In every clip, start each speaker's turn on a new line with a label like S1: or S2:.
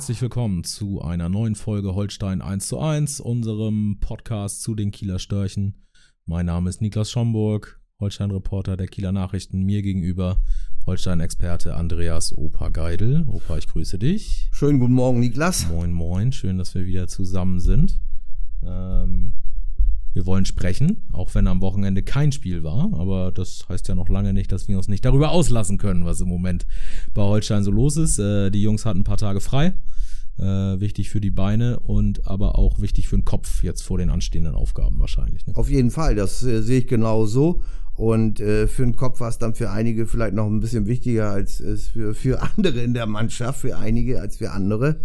S1: Herzlich willkommen zu einer neuen Folge Holstein 1 zu 1, unserem Podcast zu den Kieler Störchen. Mein Name ist Niklas Schomburg, Holstein-Reporter der Kieler Nachrichten. Mir gegenüber Holstein-Experte Andreas Opa Geidel. Opa, ich grüße dich.
S2: Schönen guten Morgen, Niklas.
S1: Moin, moin. Schön, dass wir wieder zusammen sind. Ähm, wir wollen sprechen, auch wenn am Wochenende kein Spiel war. Aber das heißt ja noch lange nicht, dass wir uns nicht darüber auslassen können, was im Moment bei Holstein so los ist. Äh, die Jungs hatten ein paar Tage frei. Äh, wichtig für die Beine und aber auch wichtig für den Kopf jetzt vor den anstehenden Aufgaben wahrscheinlich.
S2: Ne? Auf jeden Fall, das äh, sehe ich genau so. Und äh, für den Kopf war es dann für einige vielleicht noch ein bisschen wichtiger als es für, für andere in der Mannschaft, für einige als für andere.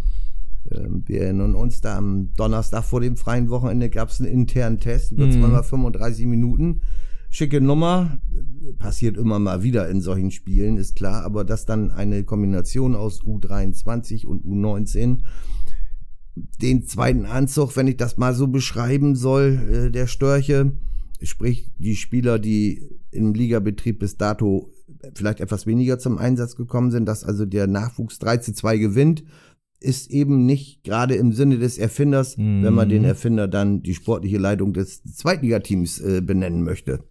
S2: Ähm, wir erinnern uns, da am Donnerstag vor dem freien Wochenende gab es einen internen Test über mhm. 235 Minuten. Schicke Nummer, passiert immer mal wieder in solchen Spielen, ist klar, aber dass dann eine Kombination aus U23 und U19 den zweiten Anzug, wenn ich das mal so beschreiben soll, äh, der Störche, sprich die Spieler, die im Ligabetrieb bis dato vielleicht etwas weniger zum Einsatz gekommen sind, dass also der Nachwuchs 3 zu 2 gewinnt, ist eben nicht gerade im Sinne des Erfinders, mhm. wenn man den mhm. Erfinder dann die sportliche Leitung des Zweitligateams äh, benennen möchte.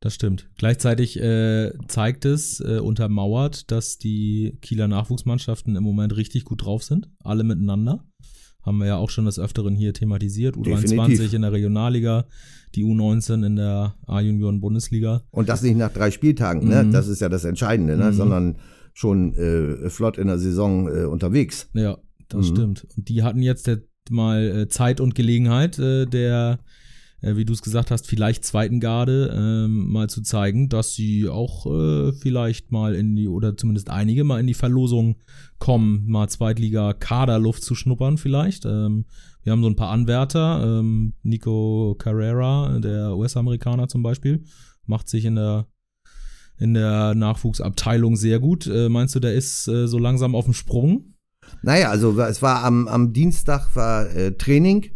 S1: Das stimmt. Gleichzeitig äh, zeigt es, äh, untermauert, dass die Kieler Nachwuchsmannschaften im Moment richtig gut drauf sind. Alle miteinander. Haben wir ja auch schon des Öfteren hier thematisiert. U23 Definitiv. in der Regionalliga, die U19 in der A-Junioren-Bundesliga.
S2: Und das nicht nach drei Spieltagen, ne? Mhm. Das ist ja das Entscheidende, ne? Mhm. Sondern schon äh, flott in der Saison äh, unterwegs.
S1: Ja, das mhm. stimmt. Und die hatten jetzt mal äh, Zeit und Gelegenheit, äh, der äh, wie du es gesagt hast, vielleicht zweiten Garde ähm, mal zu zeigen, dass sie auch äh, vielleicht mal in die, oder zumindest einige mal in die Verlosung kommen, mal Zweitliga-Kaderluft zu schnuppern vielleicht. Ähm, wir haben so ein paar Anwärter, ähm, Nico Carrera, der US-Amerikaner zum Beispiel, macht sich in der in der Nachwuchsabteilung sehr gut. Äh, meinst du, der ist äh, so langsam auf dem Sprung?
S2: Naja, also es war am, am Dienstag war äh, Training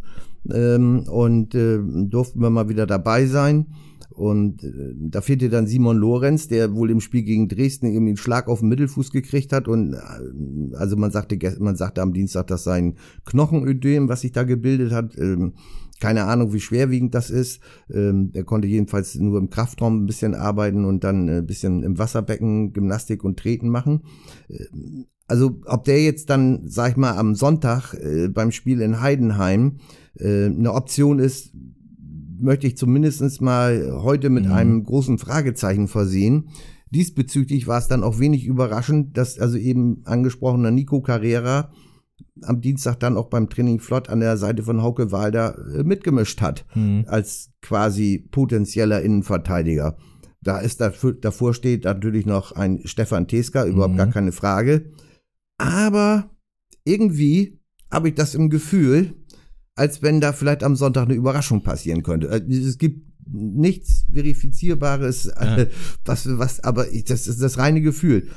S2: ähm, und äh, durften wir mal wieder dabei sein. Und äh, da fehlte dann Simon Lorenz, der wohl im Spiel gegen Dresden irgendwie einen Schlag auf den Mittelfuß gekriegt hat. Und äh, also man sagte, man sagte am Dienstag, dass sein Knochenödem, was sich da gebildet hat, ähm, keine Ahnung, wie schwerwiegend das ist. Ähm, er konnte jedenfalls nur im Kraftraum ein bisschen arbeiten und dann ein bisschen im Wasserbecken Gymnastik und Treten machen. Ähm, also ob der jetzt dann, sag ich mal, am Sonntag äh, beim Spiel in Heidenheim äh, eine Option ist, möchte ich zumindest mal heute mit mhm. einem großen Fragezeichen versehen. Diesbezüglich war es dann auch wenig überraschend, dass also eben angesprochener Nico Carrera am Dienstag dann auch beim Training Flott an der Seite von Hauke Walder äh, mitgemischt hat, mhm. als quasi potenzieller Innenverteidiger. Da ist dafür, davor steht natürlich noch ein Stefan Teska, überhaupt mhm. gar keine Frage. Aber irgendwie habe ich das im Gefühl, als wenn da vielleicht am Sonntag eine Überraschung passieren könnte. Äh, es gibt nichts Verifizierbares, ja. was, was, aber das ist das reine Gefühl.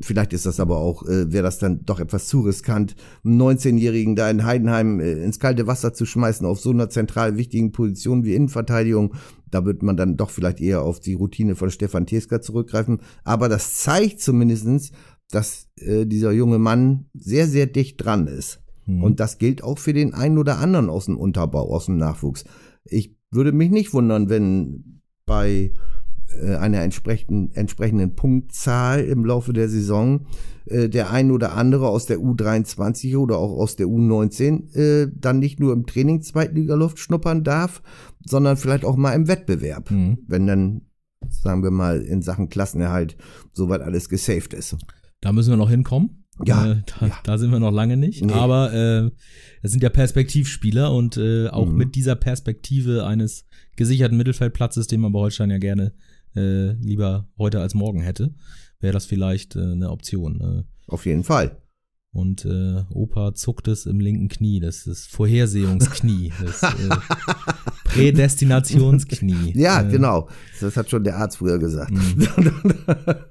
S2: Vielleicht ist das aber auch, äh, wäre das dann doch etwas zu riskant, einen 19-Jährigen da in Heidenheim äh, ins kalte Wasser zu schmeißen auf so einer zentral wichtigen Position wie Innenverteidigung. Da wird man dann doch vielleicht eher auf die Routine von Stefan Teska zurückgreifen. Aber das zeigt zumindestens, dass äh, dieser junge Mann sehr, sehr dicht dran ist. Mhm. Und das gilt auch für den einen oder anderen aus dem Unterbau, aus dem Nachwuchs. Ich würde mich nicht wundern, wenn bei einer entsprechenden, entsprechenden Punktzahl im Laufe der Saison äh, der ein oder andere aus der U23 oder auch aus der U19 äh, dann nicht nur im Training Zweitligaluft schnuppern darf, sondern vielleicht auch mal im Wettbewerb, mhm. wenn dann, sagen wir mal, in Sachen Klassenerhalt soweit alles gesaved ist.
S1: Da müssen wir noch hinkommen. Ja, äh, da, ja. da, sind wir noch lange nicht. Nee. Aber äh, es sind ja Perspektivspieler und äh, auch mhm. mit dieser Perspektive eines gesicherten Mittelfeldplatzes, den man bei Holstein ja gerne äh, lieber heute als morgen hätte, wäre das vielleicht äh, eine Option.
S2: Äh. Auf jeden Fall.
S1: Und äh, Opa zuckt es im linken Knie. Das ist Vorhersehungsknie. Das äh, Prädestinationsknie.
S2: Ja,
S1: äh,
S2: genau. Das hat schon der Arzt früher gesagt.
S1: Mhm.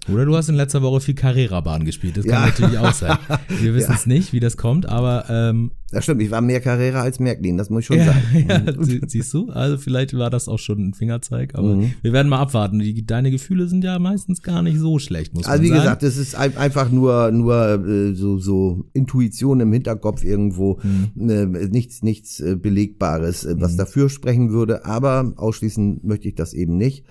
S1: Oder du hast in letzter Woche viel Carrera-Bahn gespielt. Das kann
S2: Ja.
S1: natürlich auch sein. Wir wissen es nicht, wie das kommt, aber ähm,
S2: Das stimmt, ich war mehr Carrera als Märklin, das muss ich schon
S1: ja,
S2: sagen.
S1: ja, sie- siehst du? Also vielleicht war das auch schon ein Fingerzeig, aber
S2: Mhm.
S1: wir werden mal abwarten. Die, deine Gefühle sind ja meistens gar nicht so schlecht, muss
S2: Also
S1: man
S2: wie
S1: sagen.
S2: gesagt, es ist ein- einfach nur nur äh, so so Intuition im Hinterkopf irgendwo,
S1: Mhm.
S2: äh, nichts nichts äh, belegbares, äh, was dafür sprechen würde, aber ausschließen möchte ich das eben nicht.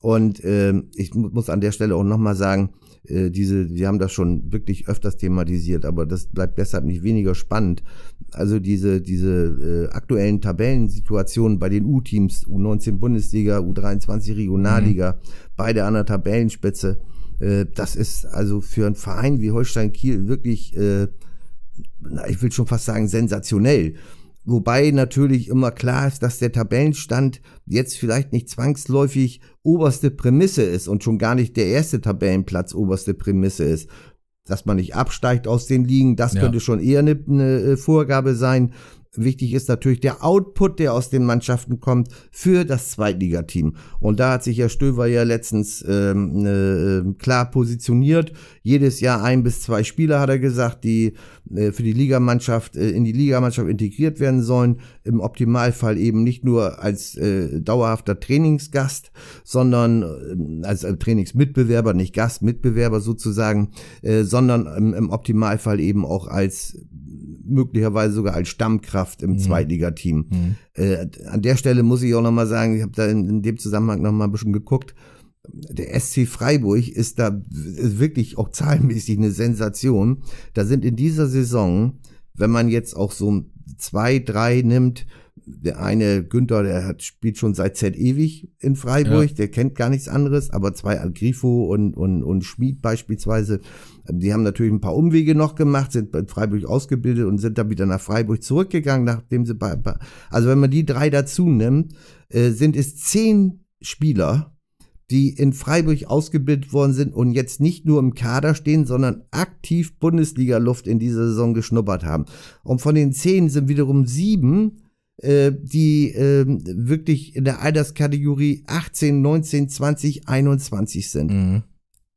S2: Und ähm, ich mu- muss an der Stelle auch nochmal sagen, äh, diese, wir haben das schon wirklich öfters thematisiert, aber das bleibt deshalb nicht weniger spannend. Also diese, diese äh, aktuellen Tabellensituationen bei den U-Teams, U19 Bundesliga, U23 Regionalliga, beide an der Tabellenspitze, äh, das ist also für einen Verein wie Holstein Kiel wirklich, äh, na, ich will schon fast sagen, sensationell. Wobei natürlich immer klar ist, dass der Tabellenstand jetzt vielleicht nicht zwangsläufig oberste Prämisse ist und schon gar nicht der erste Tabellenplatz oberste Prämisse ist. Dass man nicht absteigt aus den Ligen, das
S1: Ja.
S2: könnte schon eher eine, eine äh, Vorgabe sein. Wichtig ist natürlich der Output, der aus den Mannschaften kommt, für das Zweitligateam. Und da hat sich Herr Stöver ja letztens ähm, äh, klar positioniert. Jedes Jahr ein bis zwei Spieler, hat er gesagt, die äh, für die Ligamannschaft, äh, in die Ligamannschaft integriert werden sollen. Im Optimalfall eben nicht nur als äh, dauerhafter Trainingsgast, sondern äh, als äh, Trainingsmitbewerber, nicht Gast, Mitbewerber sozusagen, äh, sondern im, im Optimalfall eben auch als möglicherweise sogar als Stammkraft im Zweitligateam.
S1: Mhm.
S2: Äh, an der Stelle muss ich auch nochmal sagen, ich habe da in, in dem Zusammenhang nochmal ein bisschen geguckt. Der SC Freiburg ist da ist wirklich auch zahlenmäßig eine Sensation. Da sind in dieser Saison, wenn man jetzt auch so zwei, drei nimmt, der eine Günther, der hat, spielt schon seit Z ewig in Freiburg,
S1: Ja.
S2: der kennt gar nichts anderes, aber zwei Grifo und, und, und Schmid beispielsweise, die haben natürlich ein paar Umwege noch gemacht, sind bei Freiburg ausgebildet und sind dann wieder nach Freiburg zurückgegangen, nachdem sie bei, bei also wenn man die drei dazu nimmt, äh, sind es zehn Spieler, die in Freiburg ausgebildet worden sind und jetzt nicht nur im Kader stehen, sondern aktiv Bundesliga-Luft in dieser Saison geschnuppert haben. Und von den zehn sind wiederum sieben, äh, die äh, wirklich in der Alterskategorie 18, 19, 20, 21 sind.
S1: Mhm.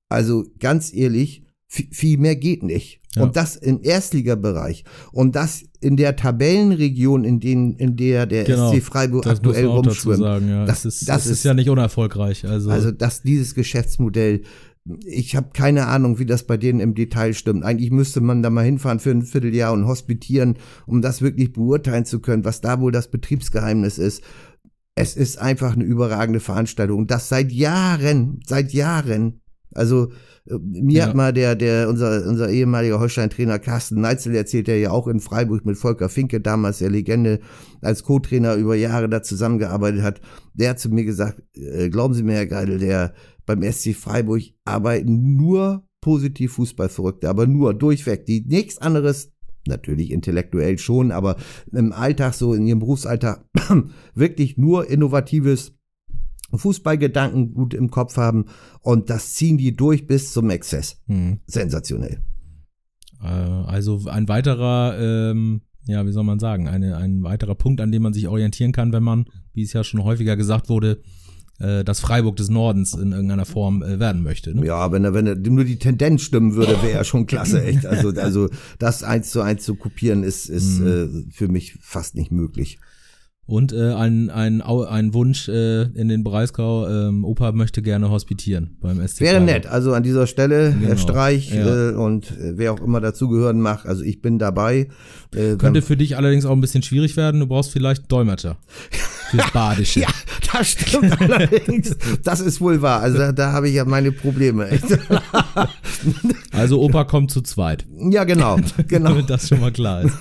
S2: Also ganz ehrlich, viel, mehr geht nicht.
S1: Ja.
S2: Und das im Erstligabereich. Und das in der Tabellenregion, in, den, in der der
S1: Genau,
S2: SC Freiburg aktuell rumschwimmt.
S1: sagen, ja.
S2: Das-
S1: Das, ist,
S2: das
S1: das ist,
S2: ist-
S1: ja nicht unerfolgreich. Also,
S2: Also, dass dieses Geschäftsmodell, ich habe keine Ahnung, wie das bei denen im Detail stimmt. Eigentlich müsste man da mal hinfahren für ein Vierteljahr und hospitieren, um das wirklich beurteilen zu können, was da wohl das Betriebsgeheimnis ist. Es ist einfach eine überragende Veranstaltung und das seit Jahren, seit Jahren. Also äh, mir
S1: Ja.
S2: hat mal der, der unser, unser ehemaliger Holstein-Trainer Carsten Neitzel erzählt, der ja auch in Freiburg mit Volker Finke, damals der Legende, als Co-Trainer über Jahre da zusammengearbeitet hat. Der hat zu mir gesagt, äh, glauben Sie mir, Herr Geidel, der beim SC Freiburg arbeiten nur positiv Fußballverrückte, aber nur durchweg, die nichts anderes natürlich intellektuell schon, aber im Alltag, so in ihrem Berufsalltag, wirklich nur innovatives Fußballgedanken gut im Kopf haben und das ziehen die durch bis zum Exzess.
S1: mhm.
S2: Sensationell.
S1: Äh, also ein weiterer, ähm, ja, wie soll man sagen, eine, ein weiterer Punkt, an dem man sich orientieren kann, wenn man, wie es ja schon häufiger gesagt wurde, das Freiburg des Nordens in irgendeiner Form äh, werden möchte. Ne?
S2: Ja, wenn er, wenn er nur die Tendenz stimmen würde, wäre er schon klasse, echt. Also, also das eins zu eins zu kopieren ist, ist äh, für mich fast nicht möglich.
S1: Und äh, ein, ein, ein Wunsch äh, in den Breisgau, ähm, Opa möchte gerne hospitieren beim SC
S2: Wäre nett. Also an dieser Stelle, Herr
S1: Genau.
S2: Streich
S1: Ja.
S2: äh, und äh, wer auch immer dazugehören mag, also ich bin dabei. Äh,
S1: Könnte für dich allerdings auch ein bisschen schwierig werden. Du brauchst vielleicht Dolmetscher fürs Badische.
S2: Ja, das stimmt allerdings. Das ist wohl wahr. Also da, da habe ich ja meine Probleme.
S1: Also Opa kommt zu zweit,
S2: Ja, genau, genau.
S1: damit das schon mal klar ist.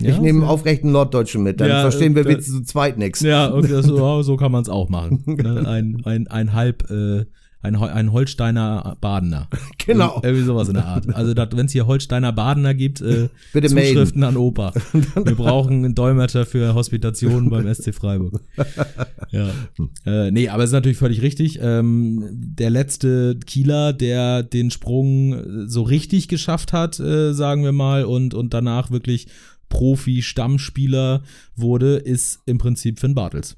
S2: Ich
S1: Ja,
S2: nehme einen aufrechten Norddeutschen mit, dann
S1: Ja,
S2: verstehen wir
S1: äh,
S2: wenigstens zu zweit nichts.
S1: Ja, so, so kann man es auch machen. Ne? Ein, ein, ein halb, äh, ein, ein Holsteiner Badener.
S2: Genau.
S1: Irgendwie sowas in der Art. Also wenn es hier Holsteiner Badener gibt, äh,
S2: Bitte
S1: Zuschriften
S2: melden.
S1: an Opa. Wir brauchen einen Dolmetscher für Hospitationen beim SC Freiburg. Ja. Äh, nee, aber es ist natürlich völlig richtig. Ähm, der letzte Kieler, der den Sprung äh, so richtig geschafft hat, äh, sagen wir mal, und, und danach wirklich Profi-Stammspieler wurde, ist im Prinzip Finn Bartels.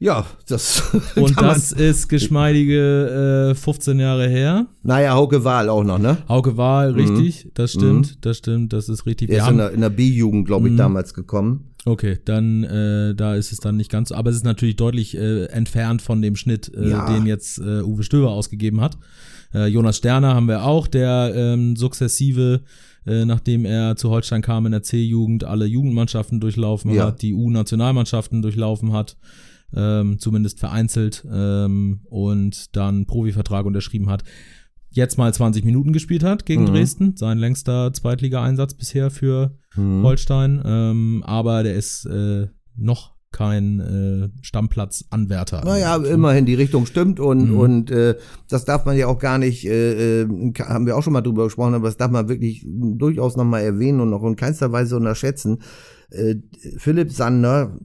S2: Ja, das
S1: Und das ist geschmeidige äh, 15 Jahre her.
S2: Naja, Hauke Wahl auch noch, ne?
S1: Hauke Wahl, richtig, das stimmt, das stimmt, das ist richtig. Wir
S2: ist in der, in der B-Jugend, glaube ich,
S1: Mhm.
S2: damals gekommen.
S1: okay, dann äh, da ist es dann nicht ganz so, aber es ist natürlich deutlich äh, entfernt von dem Schnitt, äh,
S2: Ja.
S1: den jetzt äh, Uwe Stöber ausgegeben hat. Äh, Jonas Sterner haben wir auch, der ähm, sukzessive, äh, nachdem er zu Holstein kam in der C-Jugend, alle Jugendmannschaften durchlaufen
S2: Ja.
S1: hat, die U-Nationalmannschaften durchlaufen hat, ähm, zumindest vereinzelt, ähm, und dann Profivertrag unterschrieben hat. Jetzt mal 20 Minuten gespielt hat gegen
S2: Mhm.
S1: Dresden, sein längster Zweitligaeinsatz bisher für
S2: Mhm.
S1: Holstein, ähm, aber der ist äh, noch kein äh, Stammplatzanwärter.
S2: Naja,
S1: Also,
S2: immerhin die Richtung stimmt und,
S1: Mhm.
S2: und äh, das darf man ja auch gar nicht, äh, äh, haben wir auch schon mal drüber gesprochen, aber das darf man wirklich durchaus nochmal erwähnen und auch in keinster Weise unterschätzen. Äh, Philipp Sander,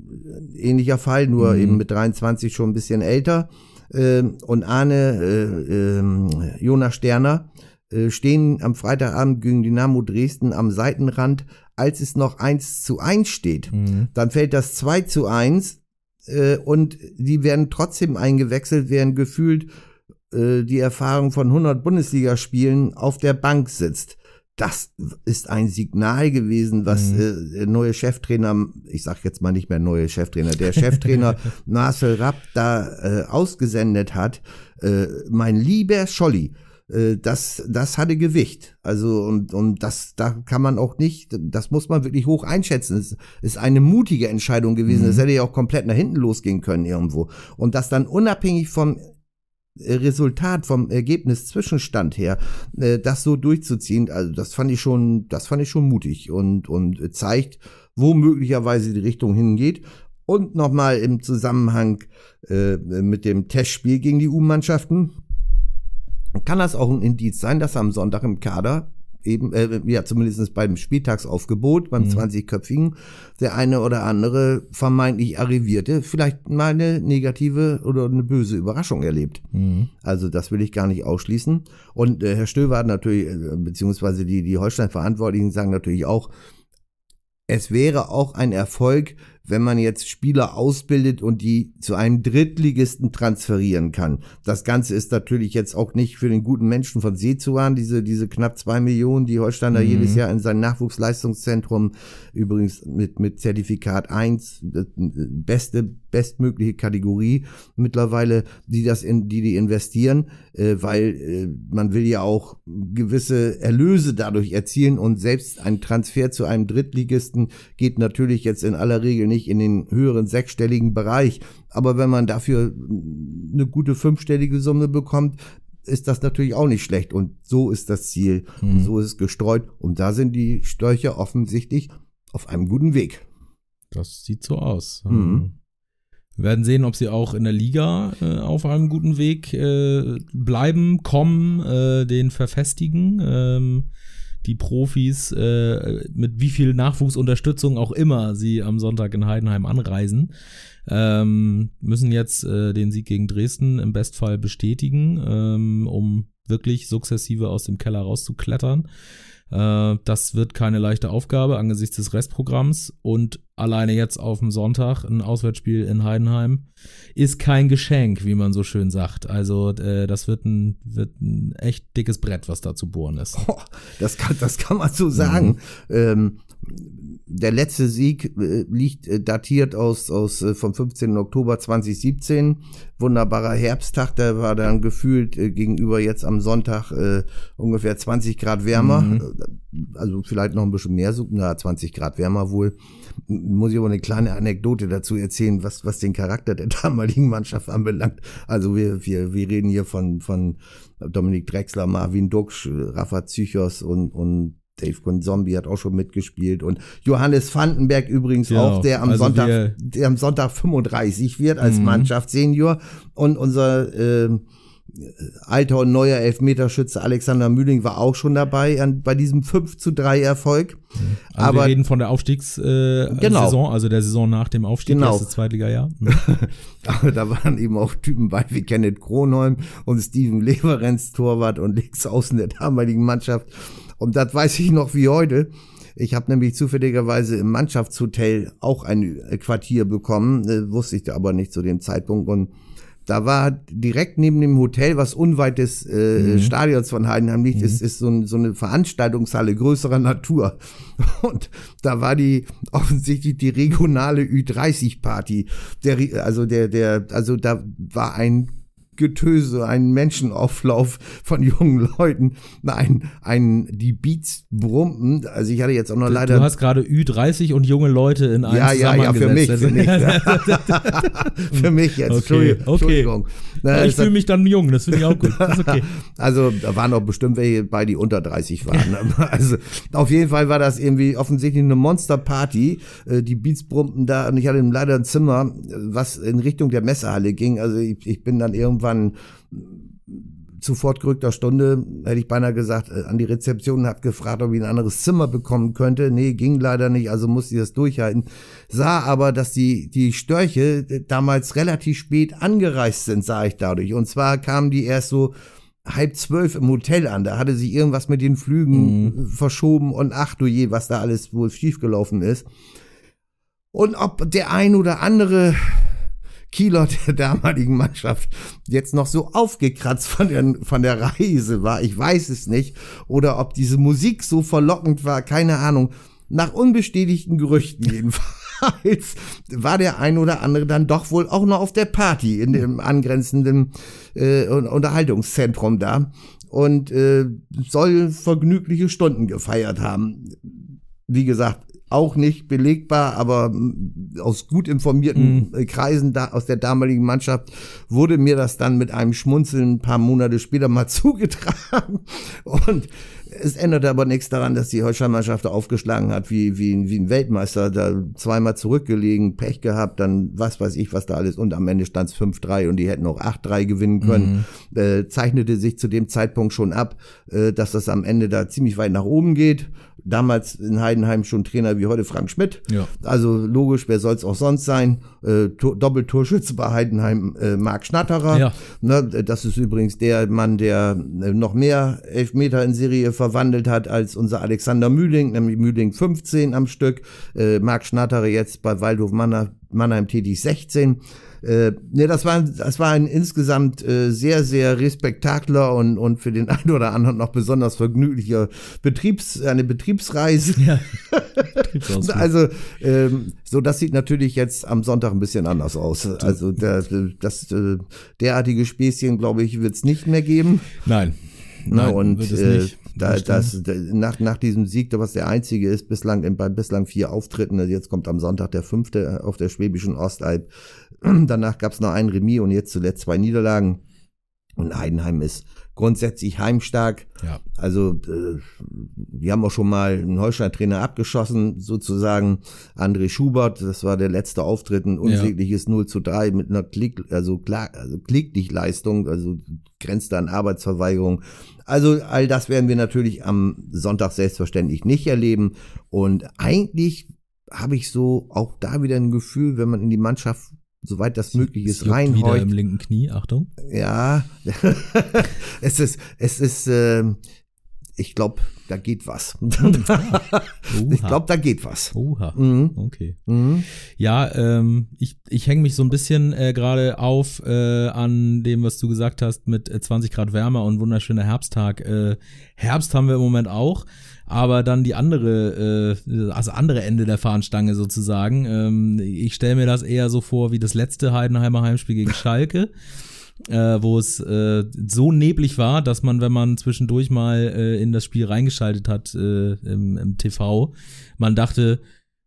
S2: äh, ähnlicher Fall, nur
S1: Mhm.
S2: eben mit 23 schon ein bisschen älter. Äh, und Arne äh, ähm, Jonas Sterner äh, stehen am Freitagabend gegen Dynamo Dresden am Seitenrand, als es noch 1 zu 1 steht
S1: Mhm.
S2: dann fällt das 2 zu 1 äh, und die werden trotzdem eingewechselt, während gefühlt äh, die Erfahrung von 100 Bundesligaspielen auf der Bank sitzt. Das ist ein Signal gewesen, was
S1: Mhm.
S2: äh, der neue Cheftrainer, ich sag jetzt mal nicht mehr neue Cheftrainer, der Cheftrainer Marcel Rapp da äh, ausgesendet hat. Äh, mein lieber Scholli, das, das hatte Gewicht. Also, und, und das, da kann man auch nicht, das muss man wirklich hoch einschätzen. Es ist eine mutige Entscheidung gewesen.
S1: Mhm.
S2: Es hätte ja auch komplett nach hinten losgehen können irgendwo. Und das dann unabhängig vom äh, Resultat, vom Ergebnis Zwischenstand her, äh, das so durchzuziehen, also das fand ich schon, das fand ich schon mutig und, und zeigt, wo möglicherweise die Richtung hingeht. Und nochmal im Zusammenhang äh, mit dem Testspiel gegen die U-Mannschaften kann das auch ein Indiz sein, dass am Sonntag im Kader eben, äh, ja, zumindest beim Spieltagsaufgebot, beim
S1: Mhm.
S2: 20-köpfigen, der eine oder andere vermeintlich Arrivierte vielleicht mal eine negative oder eine böse Überraschung erlebt.
S1: Mhm.
S2: Also das will ich gar nicht ausschließen. Und äh, Herr Stöber hat natürlich, äh, beziehungsweise die, die Holstein-Verantwortlichen sagen natürlich auch, es wäre auch ein Erfolg, wenn man jetzt Spieler ausbildet und die zu einem Drittligisten transferieren kann. Das Ganze ist natürlich jetzt auch nicht für den guten Menschen von Seezuan, diese, diese knapp zwei Millionen, die Holsteiner
S1: Mhm.
S2: jedes Jahr in sein Nachwuchsleistungszentrum, übrigens mit, mit Zertifikat 1, das beste, bestmögliche Kategorie mittlerweile, die das in, die die investieren, äh, weil äh, man will ja auch gewisse Erlöse dadurch erzielen und selbst ein Transfer zu einem Drittligisten geht natürlich jetzt in aller Regel nicht in den höheren sechsstelligen Bereich. Aber wenn man dafür eine gute fünfstellige Summe bekommt, ist das natürlich auch nicht schlecht. Und so ist das Ziel. Und
S1: Mhm.
S2: so ist es gestreut. Und da sind die Störcher offensichtlich auf einem guten Weg.
S1: Das sieht so aus.
S2: Mhm.
S1: Wir werden sehen, ob sie auch in der Liga äh, auf einem guten Weg äh, bleiben, kommen, äh, den verfestigen. Ähm, die Profis, äh, mit wie viel Nachwuchsunterstützung auch immer sie am Sonntag in Heidenheim anreisen, ähm, müssen jetzt äh, den Sieg gegen Dresden im Bestfall bestätigen, ähm, um wirklich sukzessive aus dem Keller rauszuklettern. Äh, das wird keine leichte Aufgabe angesichts des Restprogramms und alleine jetzt auf dem Sonntag ein Auswärtsspiel in Heidenheim ist kein Geschenk, wie man so schön sagt. Also äh, das wird ein, wird ein echt dickes Brett, was da zu bohren ist.
S2: Boah, das kann, das kann man so sagen. Ähm, der letzte Sieg äh, liegt äh, datiert aus, aus äh, vom 15. Oktober 2017. Wunderbarer Herbsttag, der war dann gefühlt äh, gegenüber jetzt am Sonntag äh, ungefähr 20 Grad wärmer.
S1: Mhm.
S2: Äh, Also vielleicht noch ein bisschen mehr, so na 20 Grad wärmer wohl. Muss ich aber eine kleine Anekdote dazu erzählen, was, was den Charakter der damaligen Mannschaft anbelangt. Also wir, wir, wir reden hier von, von Dominik Drexler, Marvin Duksch, Rafa Zychos und, und Dave Zombie hat auch schon mitgespielt und Johannes Vandenberg übrigens
S1: Genau,
S2: auch, der am
S1: also
S2: Sonntag, der am Sonntag 35 wird als
S1: Mhm.
S2: Mannschaftssenior und unser äh, alter und neuer Elfmeterschütze Alexander Mühling war auch schon dabei an, bei diesem 5 zu 3 Erfolg.
S1: Also
S2: Aber
S1: wir reden von der Aufstiegssaison, äh,
S2: Genau.
S1: Also der Saison nach dem Aufstieg,
S2: Genau.
S1: erstes Zweitliga-Jahr. Mhm.
S2: Aber da waren eben auch Typen bei wie Kenneth Kronholm und Steven Leverenz, Torwart und Linksaußen der damaligen Mannschaft. Und das weiß ich noch wie heute. Ich habe nämlich zufälligerweise im Mannschaftshotel auch ein Quartier bekommen, äh, wusste ich aber nicht zu dem Zeitpunkt. Und da war direkt neben dem Hotel, was unweit des äh, Stadions von Heidenheim liegt, ist, ist so, ein, so eine Veranstaltungshalle größerer Natur. Und da war die offensichtlich die regionale Ü30-Party. Der, Ri- also der, der, also da war ein Getöse, ein Menschenauflauf von jungen Leuten, ein, ein, die Beats brummten. Also ich hatte jetzt auch noch leider.
S1: Du hast gerade Ü30 und junge Leute in einem
S2: ja, ja, ja, für mich, für mich. für mich jetzt.
S1: Okay,
S2: Entschuldigung.
S1: okay.
S2: Entschuldigung. Na,
S1: ich fühle mich dann jung, das finde ich auch gut. Okay.
S2: also da waren auch bestimmt welche bei, die unter 30 waren. also auf jeden Fall war das irgendwie offensichtlich eine Monsterparty. Äh, Die Beats brummten da und ich hatte leider ein Zimmer, was in Richtung der Messehalle ging. Also ich, ich bin dann irgendwann zu fortgerückter Stunde, hätte ich beinahe gesagt, äh, an die Rezeption und hab gefragt, ob ich ein anderes Zimmer bekommen könnte. Nee, ging leider nicht, also musste ich das durchhalten. Sah aber, dass die, die Störche äh, damals relativ spät angereist sind, sah ich dadurch. Und zwar kamen die erst so halb zwölf im Hotel an. Da hatte sich irgendwas mit den Flügen äh, verschoben und ach du je, was da alles wohl schiefgelaufen ist. Und ob der ein oder andere Kieler der damaligen Mannschaft jetzt noch so aufgekratzt von der, von der Reise war, ich weiß es nicht. Oder ob diese Musik so verlockend war, keine Ahnung. Nach unbestätigten Gerüchten jedenfalls war der ein oder andere dann doch wohl auch noch auf der Party in dem angrenzenden äh, Unterhaltungszentrum da und äh, soll vergnügliche Stunden gefeiert haben. Wie gesagt, auch nicht belegbar, aber mm, aus gut informierten äh, Kreisen da, aus der damaligen Mannschaft wurde mir das dann mit einem Schmunzeln ein paar Monate später mal zugetragen. Und es änderte aber nichts daran, dass die Holstein-Mannschaft da aufgeschlagen hat, wie, wie, wie ein Weltmeister, da zweimal zurückgelegen, Pech gehabt, dann was weiß ich, was da alles. Und am Ende stand es 5-3 und die hätten auch 8-3 gewinnen können. Äh, zeichnete sich zu dem Zeitpunkt schon ab, äh, dass das am Ende da ziemlich weit nach oben geht. Damals in Heidenheim schon Trainer wie heute Frank Schmidt.
S1: Ja.
S2: Also logisch, wer soll es auch sonst sein? Äh, Tor- Doppeltorschütze bei Heidenheim äh, Marc Schnatterer.
S1: Ja.
S2: Ne, das ist übrigens der Mann, der äh, noch mehr Elfmeter in Serie verwandelt hat als unser Alexander Mühling, nämlich Mühling 15 am Stück. Äh, Marc Schnatterer jetzt bei Waldhof Mannheim, Mannheim tätig 16. Äh, ne, das war, das war ein insgesamt äh, sehr, sehr respektabler und, und für den einen oder anderen noch besonders vergnüglicher Betriebs, eine Betriebsreise.
S1: Ja.
S2: Also, ähm, so das sieht natürlich jetzt am Sonntag ein bisschen anders aus. Also der, das äh, derartige Späßchen, glaube ich, wird es nicht mehr geben.
S1: Nein.
S2: Na,
S1: Nein,
S2: und
S1: wird es
S2: äh,
S1: nicht.
S2: da, das, da, nach, nach diesem Sieg, der was der einzige ist, bislang in, bei bislang vier Auftritten, also jetzt kommt am Sonntag der fünfte auf der schwäbischen Ostalb. Danach gab es noch ein Remis und jetzt zuletzt zwei Niederlagen. Und Heidenheim ist grundsätzlich heimstark.
S1: Ja.
S2: Also, äh, wir haben auch schon mal einen Holstein-Trainer abgeschossen, sozusagen. André Schubert, das war der letzte Auftritt, ein unsägliches 0 zu 3 mit einer Klick, also, klar, also Klicklichleistung, also grenzt an Arbeitsverweigerung. Also, all das werden wir natürlich am Sonntag selbstverständlich nicht erleben. Und eigentlich habe ich so auch da wieder ein Gefühl, wenn man in die Mannschaft, soweit das möglich ist,
S1: juckt wieder im linken Knie, Achtung.
S2: ja, es ist, es ist, ähm, ich glaube, da geht was. ich glaube, da geht was.
S1: Oha.
S2: Mhm.
S1: Okay.
S2: Mhm.
S1: Ja, ähm, ich, ich hänge mich so ein bisschen äh, gerade auf äh, an dem, was du gesagt hast, mit äh, 20 Grad wärmer und wunderschöner Herbsttag. Äh, Herbst haben wir im Moment auch, aber dann die andere, äh, also andere Ende der Fahnenstange sozusagen. Ähm, ich stelle mir das eher so vor wie das letzte Heidenheimer Heimspiel gegen Schalke. Äh, wo es äh, so neblig war, dass man, wenn man zwischendurch mal äh, in das Spiel reingeschaltet hat äh, im, im TV, man dachte,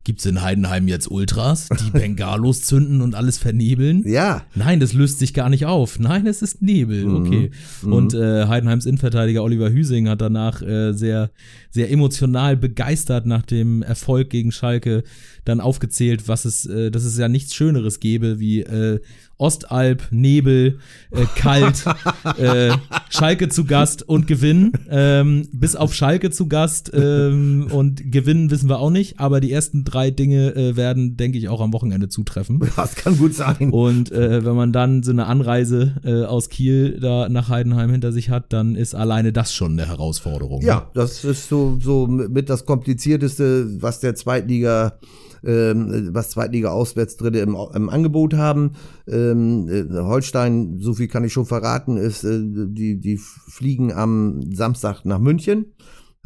S1: Gibt's in Heidenheim jetzt Ultras, die Bengalos zünden und alles vernebeln?
S2: Ja.
S1: Nein, das löst sich gar nicht auf. Nein, es ist Nebel.
S2: Mhm.
S1: Okay. Und äh, Heidenheims Innenverteidiger Oliver Hüsing hat danach äh, sehr, sehr emotional begeistert nach dem Erfolg gegen Schalke dann aufgezählt, was es, äh, dass es ja nichts Schöneres gäbe wie äh, Ostalb, Nebel, äh, kalt, äh, Schalke zu Gast und Gewinn. Ähm, bis auf Schalke zu Gast ähm, und Gewinnen wissen wir auch nicht, aber die ersten drei Dinge äh, werden, denke ich, auch am Wochenende zutreffen.
S2: Das kann gut sein.
S1: Und äh, wenn man dann so eine Anreise äh, aus Kiel da nach Heidenheim hinter sich hat, dann ist alleine das schon eine Herausforderung. ne?
S2: Ja, das ist so, so mit das komplizierteste, was der Zweitliga, ähm, was Zweitliga Auswärtsdritte im, im Angebot haben. Ähm, äh, Holstein, so viel kann ich schon verraten, ist, äh, die, die fliegen am Samstag nach München,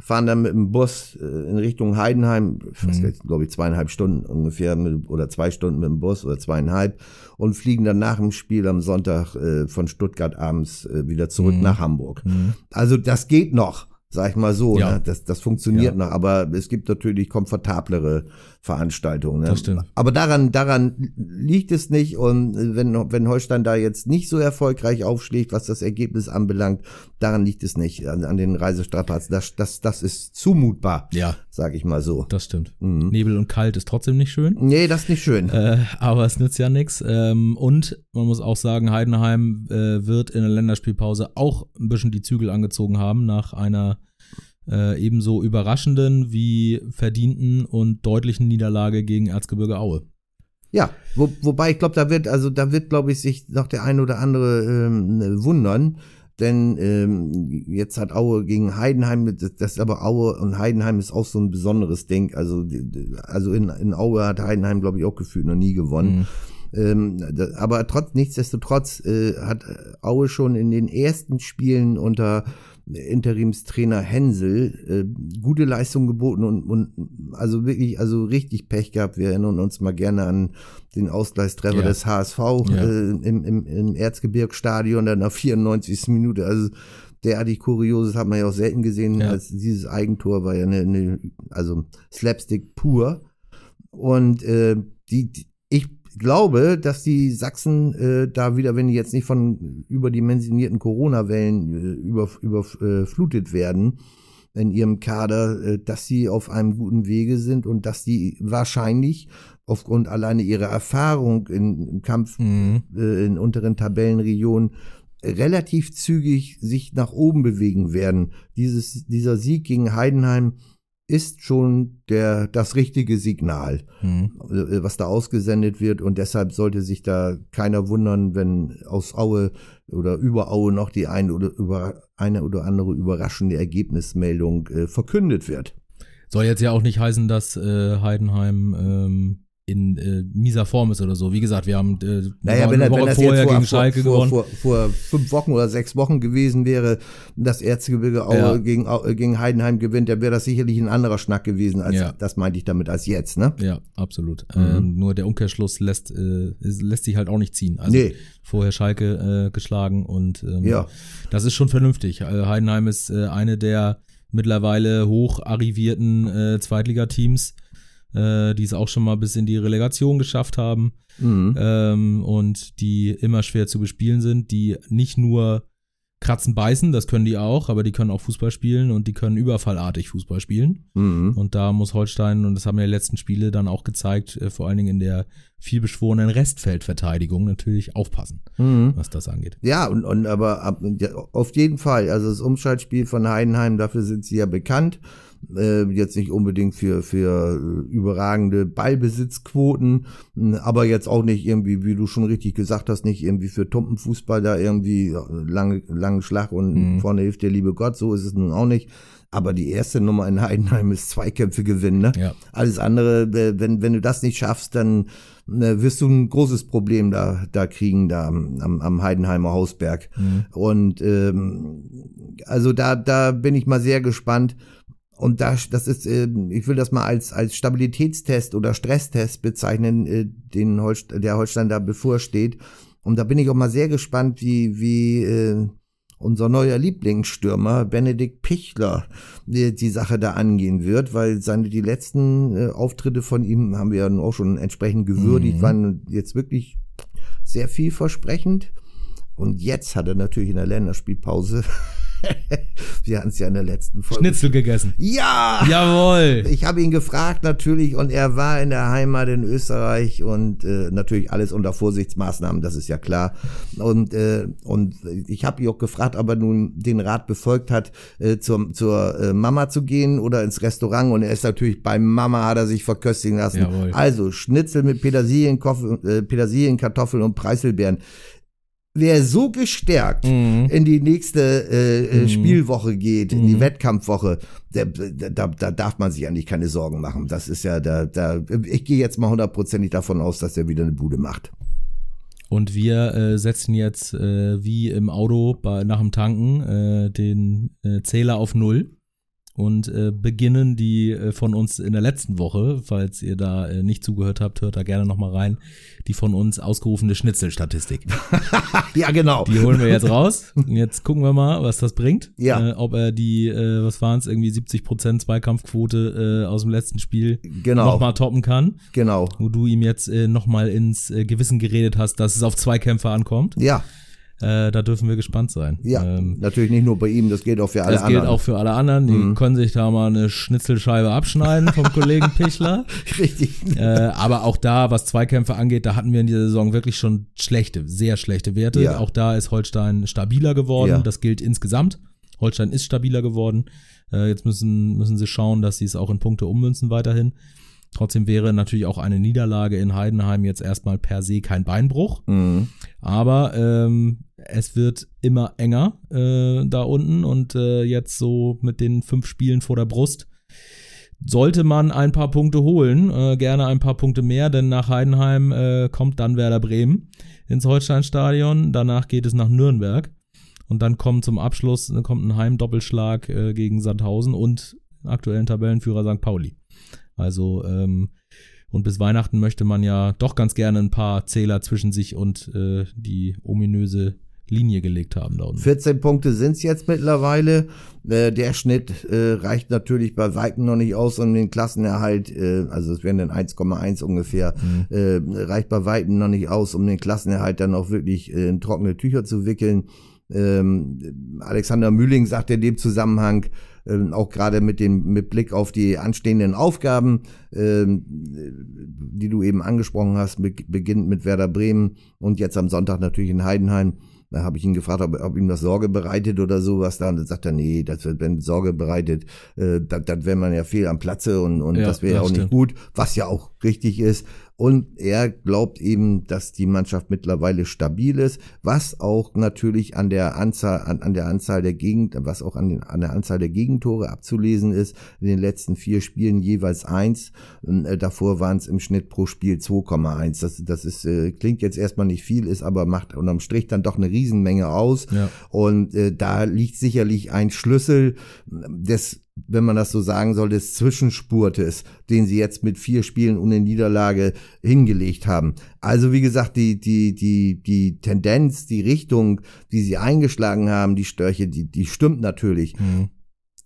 S2: fahren dann mit dem Bus äh, in Richtung Heidenheim, weiß
S1: Mhm.
S2: glaube ich, zweieinhalb Stunden ungefähr mit, oder zwei Stunden mit dem Bus oder zweieinhalb und fliegen dann nach dem Spiel am Sonntag äh, von Stuttgart abends äh, wieder zurück
S1: Mhm.
S2: nach Hamburg.
S1: Mhm.
S2: Also das geht noch, sag ich mal so.
S1: Ja.
S2: Ne? Das, das funktioniert
S1: Ja.
S2: noch, aber es gibt natürlich komfortablere Veranstaltungen. Ne?
S1: Das stimmt.
S2: Aber daran, daran liegt es nicht. Und wenn, wenn Holstein da jetzt nicht so erfolgreich aufschlägt, was das Ergebnis anbelangt, daran liegt es nicht. An, an den Reisestrapazen. Das, das, das ist zumutbar,
S1: Ja,
S2: sag ich mal so.
S1: das stimmt.
S2: Mhm.
S1: Nebel und kalt ist trotzdem nicht schön.
S2: Nee, das ist nicht schön.
S1: Äh, aber es nützt ja nichts. Ähm, und man muss auch sagen, Heidenheim äh, wird in der Länderspielpause auch ein bisschen die Zügel angezogen haben nach einer äh, ebenso überraschenden wie verdienten und deutlichen Niederlage gegen Erzgebirge Aue.
S2: Ja, wo, wobei ich glaube, da wird, also da wird, glaube ich, sich noch der ein oder andere ähm, wundern. Denn ähm, jetzt hat Aue gegen Heidenheim, das, das ist aber Aue und Heidenheim ist auch so ein besonderes Ding. Also, also in, in Aue hat Heidenheim, glaube ich, auch gefühlt noch nie gewonnen.
S1: Mhm.
S2: Ähm, da, aber trotz, nichtsdestotrotz äh, hat Aue schon in den ersten Spielen unter Interimstrainer Hensel äh, gute Leistung geboten und, und also wirklich, also richtig Pech gehabt. Wir erinnern uns mal gerne an den Ausgleichstreffer
S1: Ja.
S2: des HSV
S1: Ja.
S2: äh, im, im, im Erzgebirgsstadion dann nach 94. Minute. Also derartig Kurioses hat man ja auch selten gesehen.
S1: Ja.
S2: Als dieses Eigentor war ja eine, eine also Slapstick pur. Und äh, die, die, glaube, dass die Sachsen äh, da wieder, wenn die jetzt nicht von überdimensionierten Corona-Wellen äh, über, überflutet werden in ihrem Kader, äh, dass sie auf einem guten Wege sind und dass die wahrscheinlich aufgrund alleine ihrer Erfahrung in, im Kampf
S1: Mhm.
S2: äh, in unteren Tabellenregionen relativ zügig sich nach oben bewegen werden. Dieses, dieser Sieg gegen Heidenheim ist schon der, das richtige Signal,
S1: Mhm.
S2: was da ausgesendet wird. Und deshalb sollte sich da keiner wundern, wenn aus Aue oder über Aue noch die eine oder, über, eine oder andere überraschende Ergebnismeldung äh, verkündet wird.
S1: Soll jetzt ja auch nicht heißen, dass äh, Heidenheim ähm, in äh, mieser Form ist oder so. Wie gesagt, wir haben äh,
S2: Naja,
S1: eine
S2: wenn, er-
S1: Woche
S2: wenn das
S1: vorher
S2: vor,
S1: gegen
S2: vor,
S1: Schalke
S2: vor,
S1: gewonnen.
S2: vor, vor fünf Wochen oder sechs Wochen gewesen wäre, dass Erzgebirge
S1: Ja.
S2: gegen, äh, gegen Heidenheim gewinnt, dann wäre das sicherlich ein anderer Schnack gewesen, als
S1: Ja.
S2: das meinte ich damit als jetzt, ne?
S1: Ja, absolut.
S2: Mhm.
S1: Ähm, nur der Umkehrschluss lässt, äh, lässt sich halt auch nicht ziehen. Also
S2: Nee.
S1: vorher Schalke äh, geschlagen und ähm,
S2: Ja.
S1: das ist schon vernünftig. Äh, Heidenheim ist äh, eine der mittlerweile hoch arrivierten äh, Zweitligateams, äh, die es auch schon mal bis in die Relegation geschafft haben
S2: Mhm.
S1: ähm, und die immer schwer zu bespielen sind, die nicht nur kratzen, beißen, das können die auch, aber die können auch Fußball spielen und die können überfallartig Fußball spielen.
S2: Mhm.
S1: Und da muss Holstein, und das haben ja die letzten Spiele dann auch gezeigt, äh, vor allen Dingen in der vielbeschworenen Restfeldverteidigung natürlich aufpassen,
S2: Mhm.
S1: was das angeht.
S2: Ja, und, und aber ab, auf jeden Fall. Also das Umschaltspiel von Heidenheim, dafür sind sie ja bekannt. Äh, jetzt nicht unbedingt für, für äh, überragende Ballbesitzquoten, mh, aber jetzt auch nicht irgendwie, wie du schon richtig gesagt hast, nicht irgendwie für Tumpenfußball da irgendwie lange, langen Schlag und
S1: Mhm.
S2: vorne hilft der liebe Gott, so ist es nun auch nicht. Aber die erste Nummer in Heidenheim ist Zweikämpfe gewinnen, ne?
S1: Ja.
S2: Alles andere, äh, wenn, wenn du das nicht schaffst, dann wirst du ein großes Problem da, da kriegen, da am, am- am Heidenheimer Hausberg.
S1: Mhm.
S2: Und ähm, also da, da bin ich mal sehr gespannt. Und da, das ist, äh, ich will das mal als, als Stabilitätstest oder Stresstest bezeichnen, äh, den Holst der Holstein da bevorsteht. Und da bin ich auch mal sehr gespannt, wie, wie äh, unser neuer Lieblingsstürmer Benedikt Pichler die, die Sache da angehen wird, weil seine die letzten äh, Auftritte von ihm haben wir ja auch schon entsprechend gewürdigt,
S1: Mhm.
S2: waren jetzt wirklich sehr vielversprechend. Und jetzt hat er natürlich in der Länderspielpause, wir hatten es ja in der letzten Folge.
S1: Schnitzel gegessen.
S2: Ja!
S1: Jawohl.
S2: Ich habe ihn gefragt natürlich und er war in der Heimat in Österreich und äh, natürlich alles unter Vorsichtsmaßnahmen, das ist ja klar. Und, äh, und ich habe ihn auch gefragt, ob er nun den Rat befolgt hat, äh, zur, zur äh, Mama zu gehen oder ins Restaurant. Und er ist natürlich bei Mama, hat er sich verköstigen lassen.
S1: Jawohl.
S2: Also Schnitzel mit Petersilien, äh, Petersilien, Kartoffeln und Preiselbeeren. Wer so gestärkt
S1: Mhm.
S2: in die nächste äh, äh,
S1: Mhm.
S2: Spielwoche geht, in die
S1: Mhm.
S2: Wettkampfwoche, der, da, da darf man sich eigentlich keine Sorgen machen. Das ist ja da, da ich gehe jetzt mal hundertprozentig davon aus, dass er wieder eine Bude macht.
S1: Und wir äh, setzen jetzt äh, wie im Auto bei, nach dem Tanken äh, den äh, Zähler auf Null und äh, beginnen die äh, von uns in der letzten Woche, falls ihr da äh, nicht zugehört habt, hört da gerne nochmal rein, die von uns ausgerufene Schnitzelstatistik.
S2: Ja, genau.
S1: Die holen wir jetzt raus. Und Jetzt gucken wir mal, was das bringt.
S2: Ja.
S1: Äh, ob er die, äh, was waren es, irgendwie 70% Zweikampfquote äh, aus dem letzten Spiel
S2: Genau.
S1: nochmal toppen kann.
S2: Genau.
S1: Wo du ihm jetzt äh, nochmal ins äh, Gewissen geredet hast, dass es auf Zweikämpfe ankommt.
S2: Ja,
S1: Äh, da dürfen wir gespannt sein.
S2: ja.
S1: Ähm,
S2: natürlich nicht nur bei ihm, das gilt auch für alle
S1: das gilt
S2: anderen.
S1: auch für alle anderen. Die
S2: Mhm.
S1: können sich da mal eine Schnitzelscheibe abschneiden vom Kollegen Pichler.
S2: Richtig.
S1: Äh, aber auch da, was Zweikämpfe angeht, da hatten wir in dieser Saison wirklich schon schlechte, sehr schlechte Werte.
S2: Ja.
S1: Auch da ist Holstein stabiler geworden.
S2: Ja.
S1: Das gilt insgesamt. Holstein ist stabiler geworden. Äh, jetzt müssen, müssen sie schauen, dass sie es auch in Punkte ummünzen weiterhin. Trotzdem wäre natürlich auch eine Niederlage in Heidenheim jetzt erstmal per se kein Beinbruch.
S2: Mhm.
S1: Aber ähm, es wird immer enger äh, da unten und äh, jetzt so mit den fünf Spielen vor der Brust sollte man ein paar Punkte holen, äh, gerne ein paar Punkte mehr, denn nach Heidenheim äh, kommt dann Werder Bremen ins Holsteinstadion, danach geht es nach Nürnberg und dann kommt zum Abschluss äh, kommt ein Heimdoppelschlag äh, gegen Sandhausen und aktuellen Tabellenführer St. Pauli. Also ähm, und bis Weihnachten möchte man ja doch ganz gerne ein paar Zähler zwischen sich und äh, die ominöse Linie gelegt haben da unten.
S2: 14 Punkte sind's jetzt mittlerweile. Äh, der Schnitt äh, reicht natürlich bei Weitem noch nicht aus, um den Klassenerhalt, äh, also es wären dann 1,1 ungefähr,
S1: Mhm.
S2: äh, reicht bei Weitem noch nicht aus, um den Klassenerhalt dann auch wirklich äh, in trockene Tücher zu wickeln. Ähm, Alexander Mühling sagt in dem Zusammenhang, ähm, auch gerade mit dem mit Blick auf die anstehenden Aufgaben, ähm, die du eben angesprochen hast, be beginnt mit Werder Bremen und jetzt am Sonntag natürlich in Heidenheim. Da habe ich ihn gefragt, ob, ob ihm das Sorge bereitet oder sowas da. Und dann sagt er, nee, das wird, wenn Sorge bereitet, äh, dann, wäre man ja fehl am Platze und, und
S1: Ja,
S2: das wäre ja auch nicht
S1: stimmt.
S2: gut, was ja auch richtig ist. Und er glaubt eben, dass die Mannschaft mittlerweile stabil ist, was auch natürlich an der Anzahl, an, an der Anzahl der Gegend, was auch an, den, an der Anzahl der Gegentore abzulesen ist. In den letzten vier Spielen jeweils eins. Und, äh, davor waren es im Schnitt pro Spiel 2,1. Das, das ist, äh, klingt jetzt erstmal nicht viel, ist aber macht unterm Strich dann doch eine Riesenmenge aus.
S1: Ja.
S2: Und äh, da liegt sicherlich ein Schlüssel des, wenn man das so sagen soll, des Zwischenspurtes, den sie jetzt mit vier Spielen ohne Niederlage hingelegt haben. Also wie gesagt, die, die, die, die Tendenz, die Richtung, die sie eingeschlagen haben, die Störche, die, die stimmt natürlich.
S1: Mhm.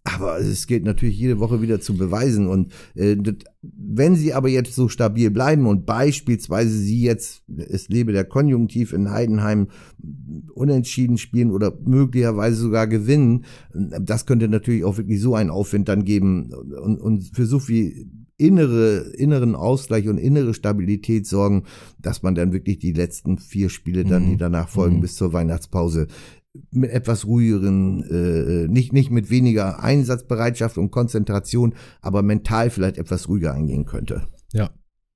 S2: Aber es gilt natürlich jede Woche wieder zu beweisen. Und äh, das, wenn sie aber jetzt so stabil bleiben und beispielsweise sie jetzt, es lebe der Konjunktiv in Heidenheim, unentschieden spielen oder möglicherweise sogar gewinnen, das könnte natürlich auch wirklich so einen Aufwind dann geben und, und für so viel innere, inneren Ausgleich und innere Stabilität sorgen, dass man dann wirklich die letzten vier Spiele dann,
S1: Mhm.
S2: die danach folgen,
S1: Mhm.
S2: bis zur Weihnachtspause mit etwas ruhigeren, äh, nicht, nicht mit weniger Einsatzbereitschaft und Konzentration, aber mental vielleicht etwas ruhiger angehen könnte.
S1: Ja.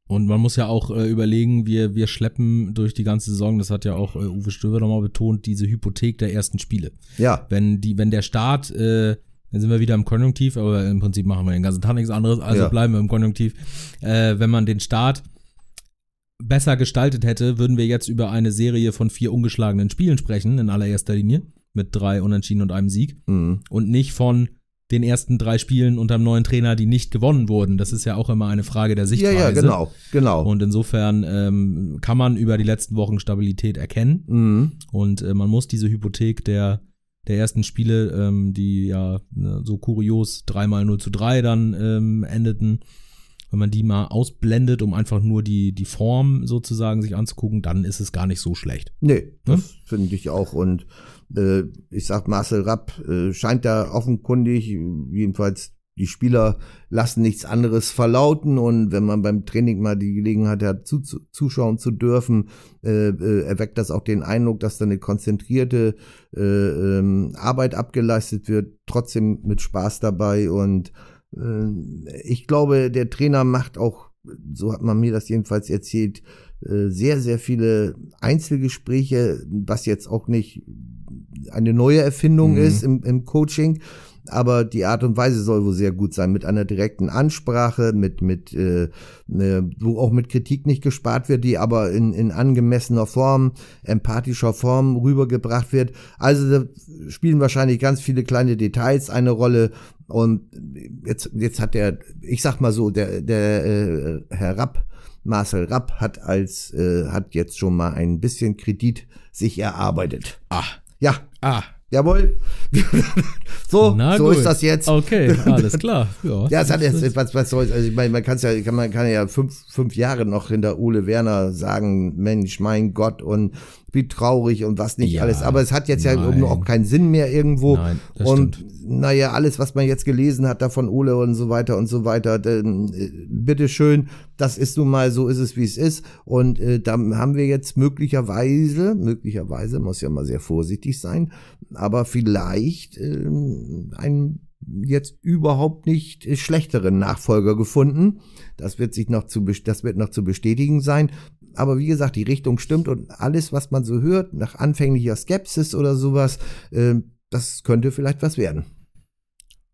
S1: Und man muss ja auch äh, überlegen, wir, wir schleppen durch die ganze Saison, das hat ja auch äh, Uwe Stöber nochmal betont, diese Hypothek der ersten Spiele.
S2: Ja,
S1: Wenn die, wenn der Start, äh, dann sind wir wieder im Konjunktiv, aber im Prinzip machen wir den ganzen Tag nichts anderes, also
S2: Ja.
S1: bleiben wir im Konjunktiv. Äh, wenn man den Start besser gestaltet hätte, würden wir jetzt über eine Serie von vier ungeschlagenen Spielen sprechen, in allererster Linie, mit drei Unentschieden und einem Sieg.
S2: mhm.
S1: Und nicht von den ersten drei Spielen unter dem neuen Trainer, die nicht gewonnen wurden. Das ist ja auch immer eine Frage der
S2: ja,
S1: Sichtweise.
S2: ja, genau, genau.
S1: Und insofern ähm, kann man über die letzten Wochen Stabilität erkennen.
S2: mhm.
S1: Und äh, man muss diese Hypothek der, der ersten Spiele, ähm, die ja ne, so kurios dreimal 0 zu 3 dann ähm, endeten. Wenn man die mal ausblendet, um einfach nur die, die Form sozusagen sich anzugucken, dann ist es gar nicht so schlecht.
S2: Nee, das hm? finde ich auch. Und äh, ich sag, Marcel Rapp äh, scheint da offenkundig, jedenfalls die Spieler lassen nichts anderes verlauten und wenn man beim Training mal die Gelegenheit hat, zu, zu, zuschauen zu dürfen, äh, äh, erweckt das auch den Eindruck, dass da eine konzentrierte äh, ähm, Arbeit abgeleistet wird, trotzdem mit Spaß dabei und ich glaube, der Trainer macht auch, so hat man mir das jedenfalls erzählt, äh, sehr, sehr viele Einzelgespräche, was jetzt auch nicht eine neue Erfindung mhm. ist im, im Coaching, aber die Art und Weise soll wohl sehr gut sein, mit einer direkten Ansprache, mit, mit, äh, ne, wo auch mit Kritik nicht gespart wird, die aber in, in angemessener Form, empathischer Form rübergebracht wird. Also da spielen wahrscheinlich ganz viele kleine Details eine Rolle. Und jetzt, jetzt hat der, ich sag mal so, der, der äh, Herr Rapp, Marcel Rapp hat als, äh, hat jetzt schon mal ein bisschen Kredit sich erarbeitet.
S1: Ah.
S2: Ja.
S1: Ah.
S2: Jawohl. so, Na so gut. ist das jetzt.
S1: Okay, alles klar.
S2: Ja, ja es hat jetzt, was, was soll, also ich meine, man kann ja, kann, man kann ja fünf, fünf Jahre noch hinter Ole Werner sagen, Mensch, mein Gott, und wie traurig und was nicht ja, alles. Aber es hat jetzt nein. ja auch keinen Sinn mehr irgendwo. Nein, und stimmt. naja, alles, was man jetzt gelesen hat, da von Ole und so weiter und so weiter, dann, äh, bitteschön, das ist nun mal so ist es, wie es ist. Und äh, da haben wir jetzt möglicherweise, möglicherweise, muss ja mal sehr vorsichtig sein, aber vielleicht äh, einen jetzt überhaupt nicht schlechteren Nachfolger gefunden. Das wird sich noch zu, das wird noch zu bestätigen sein aber wie gesagt, die Richtung stimmt und alles, was man so hört, nach anfänglicher Skepsis oder sowas, äh, das könnte vielleicht was werden.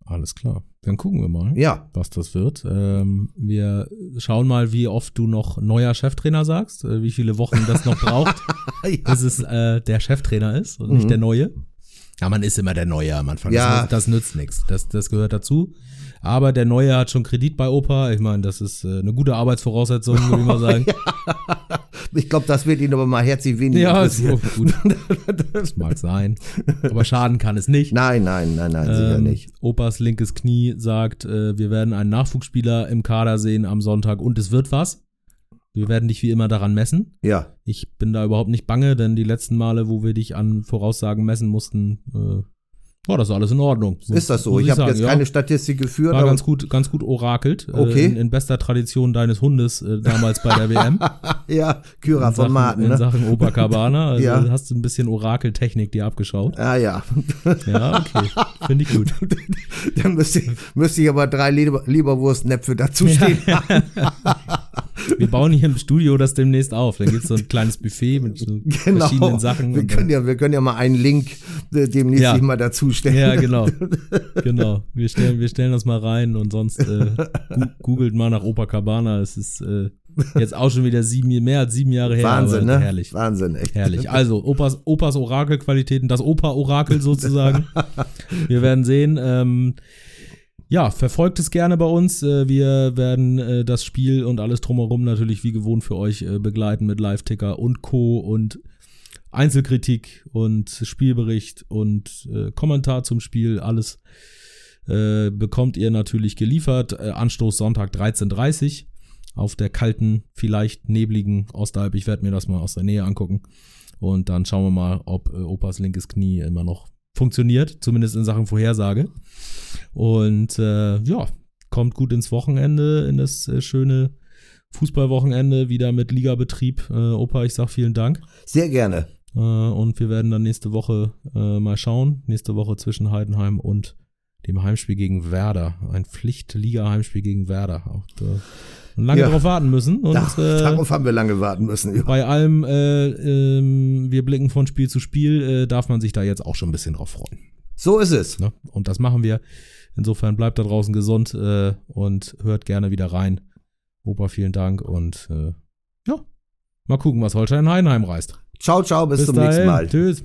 S1: Alles klar. Dann gucken wir mal,
S2: ja.
S1: was das wird. Ähm, wir schauen mal, wie oft du noch neuer Cheftrainer sagst, äh, wie viele Wochen das noch braucht, ja. bis es äh, der Cheftrainer ist und mhm. nicht der neue. Ja, man ist immer der Neue am Anfang. Ja. Das, das nützt nichts. Das, das gehört dazu. Aber der Neue hat schon Kredit bei Opa. Ich meine, das ist äh, eine gute Arbeitsvoraussetzung, würde ich mal sagen.
S2: ja. Ich glaube, das wird ihn aber mal herzlich wenig
S1: Ja, ist so gut. das mag sein. Aber schaden kann es nicht.
S2: Nein, nein, nein, nein, sicher ähm, nicht.
S1: Opas linkes Knie sagt, äh, wir werden einen Nachwuchsspieler im Kader sehen am Sonntag und es wird was. Wir werden dich wie immer daran messen.
S2: Ja.
S1: Ich bin da überhaupt nicht bange, denn die letzten Male, wo wir dich an Voraussagen messen mussten, äh, war das alles in Ordnung.
S2: Ist das so? Ich, ich habe jetzt ja, keine Statistik geführt.
S1: War ganz gut, ganz gut orakelt.
S2: Äh, okay.
S1: Äh, in, in, bester Tradition deines Hundes äh, damals bei der WM.
S2: ja, Kyra von Martin.
S1: Ne? In Sachen Oberkabana. Also ja. hast du ein bisschen Orakeltechnik dir abgeschaut.
S2: Ah ja.
S1: ja, okay. Finde ich gut.
S2: Dann müsste, müsste ich aber drei Leber, Leberwurstnäpfe dazu stehen. Ja.
S1: Wir bauen hier im Studio das demnächst auf. Dann gibt es so ein kleines Buffet mit so genau. verschiedenen Sachen.
S2: Wir können, ja, wir können ja mal einen Link äh, demnächst ja. mal dazu stellen.
S1: Ja, genau. Genau. Wir stellen, wir stellen das mal rein und sonst äh, googelt mal nach Opa Cabana. Es ist äh, jetzt auch schon wieder sieben, mehr als sieben Jahre her.
S2: Wahnsinn, ne?
S1: Herrlich.
S2: Wahnsinn, echt.
S1: Herrlich. Also, Opas, Opas Orakelqualitäten, das Opa-Orakel sozusagen. wir werden sehen. Ähm, ja, verfolgt es gerne bei uns. Äh, wir werden äh, das Spiel und alles drumherum natürlich wie gewohnt für euch äh, begleiten mit Live-Ticker und Co. und Einzelkritik und Spielbericht und Kommentar zum Spiel. Alles bekommt ihr natürlich geliefert. Anstoß Sonntag 13.30 auf der kalten, vielleicht nebligen Ostalb. Ich werde mir das mal aus der Nähe angucken. Und dann schauen wir mal, ob Opas linkes Knie immer noch funktioniert, zumindest in Sachen Vorhersage. Und äh, ja, kommt gut ins Wochenende, in das äh, schöne Fußballwochenende, wieder mit Ligabetrieb. Äh, Opa, ich sag vielen Dank.
S2: Sehr gerne.
S1: Äh, und wir werden dann nächste Woche äh, mal schauen. Nächste Woche zwischen Heidenheim und dem Heimspiel gegen Werder. Ein Pflicht-Liga-Heimspiel gegen Werder. Auch da lange ja. darauf warten müssen. Und,
S2: da, äh, darauf haben wir lange warten müssen.
S1: Ja. Bei allem, äh, äh, wir blicken von Spiel zu Spiel, äh, darf man sich da jetzt auch schon ein bisschen drauf freuen.
S2: So ist es.
S1: Ne? Und das machen wir. Insofern bleibt da draußen gesund äh, und hört gerne wieder rein. Opa, vielen Dank und äh, ja, mal gucken, was Holstein Heidenheim reißt.
S2: Ciao, ciao, bis, bis zum dahin. nächsten Mal.
S1: Tschüss.